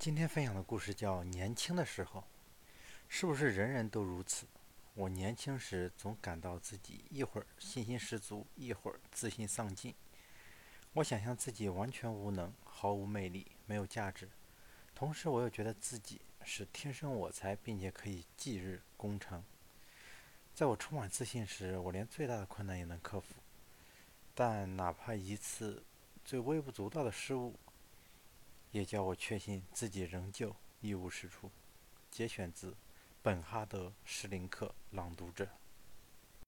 今天分享的故事叫《年轻的时候》，是不是人人都如此？我年轻时总感到自己一会儿信心十足，一会儿自信丧尽。我想象自己完全无能，毫无魅力，没有价值。同时，我又觉得自己是天生我材，并且可以继日功成。在我充满自信时，我连最大的困难也能克服。但哪怕一次最微不足道的失误，也叫我确信自己仍旧一无是处。节选自本哈德·施林克，朗读者。